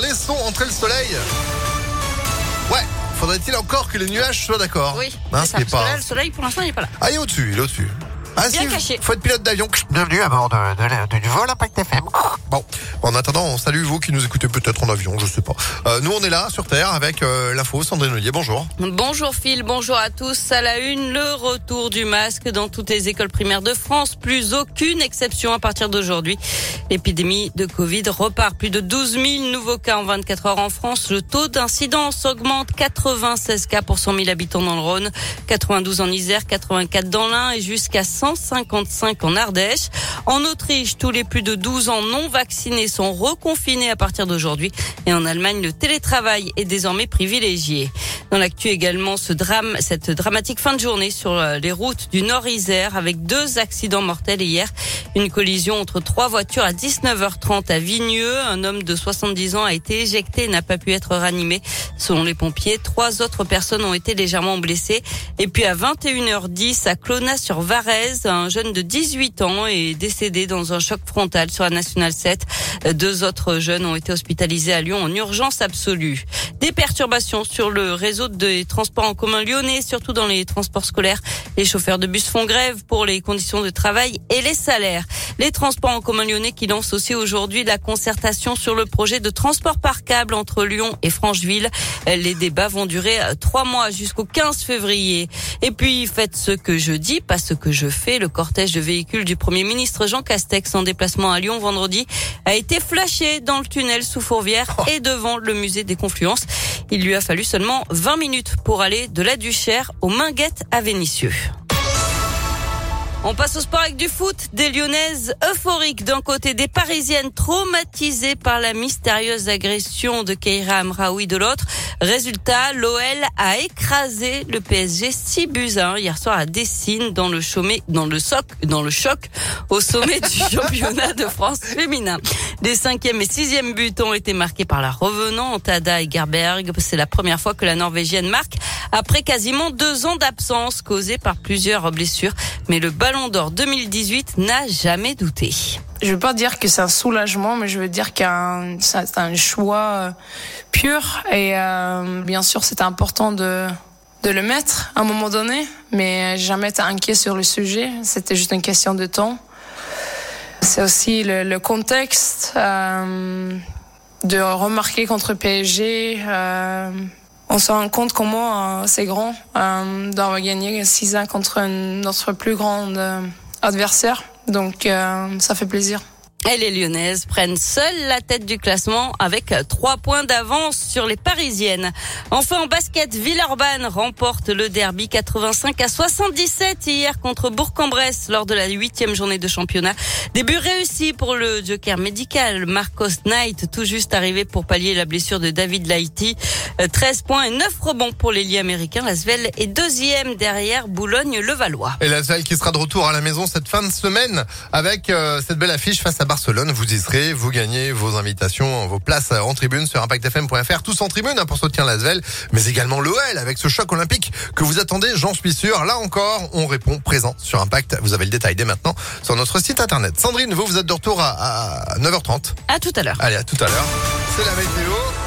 Laissons entrer le soleil. Ouais, faudrait-il encore que les nuages soient d'accord Oui, Hein, c'est ce ça, parce que pas- là, le soleil, pour l'instant, il n'est pas là. Ah, il est au-dessus, il est au-dessus. Ah, Bien si, caché. Faut être pilote d'avion. Bienvenue à bord de, du vol Impact FM. Bon, en attendant, on salue vous qui nous écoutez peut-être en avion, je sais pas. Euh, nous, on est là, sur Terre, avec euh, l'info. Sandrine Ollier, bonjour. Bonjour Phil, bonjour à tous. À la une, le retour du masque dans toutes les écoles primaires de France. Plus aucune exception à partir d'aujourd'hui. L'épidémie de Covid repart. Plus de 12 000 nouveaux cas en 24 heures en France. Le taux d'incidence augmente 96 cas pour 100 000 habitants dans le Rhône, 92 en Isère, 84 dans l'Ain et jusqu'à 155 en Ardèche. En Autriche, tous les plus de 12 ans non vaccinés sont reconfinés à partir d'aujourd'hui. Et en Allemagne, le télétravail est désormais privilégié. Dans l'actu également, ce drame, cette dramatique fin de journée sur euh, les routes du Nord-Isère avec deux accidents mortels hier. Une collision entre trois voitures à 19h30 à Vigneux. Un homme de 70 ans a été éjecté et n'a pas pu être ranimé. Selon les pompiers, trois autres personnes ont été légèrement blessées. Et puis à 21h10 à Un jeune de 18 ans est décédé dans un choc frontal sur la Nationale 7. Deux autres jeunes ont été hospitalisés à Lyon en urgence absolue. Des perturbations sur le réseau des transports en commun lyonnais, surtout dans les transports scolaires. Les chauffeurs de bus font grève pour les conditions de travail et les salaires. Les transports en commun lyonnais qui lancent aussi aujourd'hui la concertation sur le projet de transport par câble entre Lyon et Francheville. Les débats vont durer trois mois jusqu'au 15 février. Et puis, faites ce que je dis, pas ce que je fais. Le cortège de véhicules du Premier ministre Jean Castex en déplacement à Lyon vendredi a été flashé dans le tunnel sous Fourvière et devant le musée des Confluences. Il lui a fallu seulement 20 minutes pour aller de la Duchère aux Minguettes à Vénissieux. On passe au sport avec du foot. Des Lyonnaises euphoriques d'un côté, des Parisiennes traumatisées par la mystérieuse agression de Keira Amraoui de l'autre. Résultat, l'OL a écrasé le PSG 6 buts à 1 hier soir à Dessine dans le chômé, dans le soc, dans le choc au sommet du championnat de France féminin. Les cinquième et sixième buts ont été marqués par la revenante Ada Egerberg. C'est la première fois que la Norvégienne marque après quasiment deux ans d'absence causée par plusieurs blessures. Mais le Ballon d'Or 2018 n'a jamais douté. Je veux pas dire que c'est un soulagement, mais je veux dire qu'un c'est un choix euh, pur et euh, bien sûr c'était important de de le mettre à un moment donné, mais jamais été inquiet sur le sujet. C'était juste une question de temps. C'est aussi le, le contexte euh, de remarquer contre PSG. euh, on se rend compte comment euh, c'est grand euh, d'avoir gagné 6 ans contre notre plus grand euh, adversaire. Donc ça fait plaisir. Et les Lyonnaises prennent seules la tête du classement avec trois points d'avance sur les Parisiennes. Enfin en basket, Villeurbanne remporte le derby 85 à 77 hier contre Bourg-en-Bresse lors de la huitième journée de championnat. Début réussi pour le joker médical Marcos Knight, tout juste arrivé pour pallier la blessure de David Laïti. Euh, 13 points et 9 rebonds pour l'ailier américain. Lasvel est deuxième derrière Boulogne-le-Valois. Et la Salle qui sera de retour à la maison cette fin de semaine avec euh, cette belle affiche face à Barcelone. Vous y serez, vous gagnez vos invitations, vos places en tribune sur impactfm.fr. Tous en tribune hein, pour soutenir l'Asvel, mais également l'OL avec ce choc olympique que vous attendez, j'en suis sûr. Là encore, on répond présent sur Impact. Vous avez le détail dès maintenant sur notre site internet. Sandrine, vous, vous êtes de retour à, à 9h30. À tout à l'heure. Allez, à tout à l'heure. C'est la météo.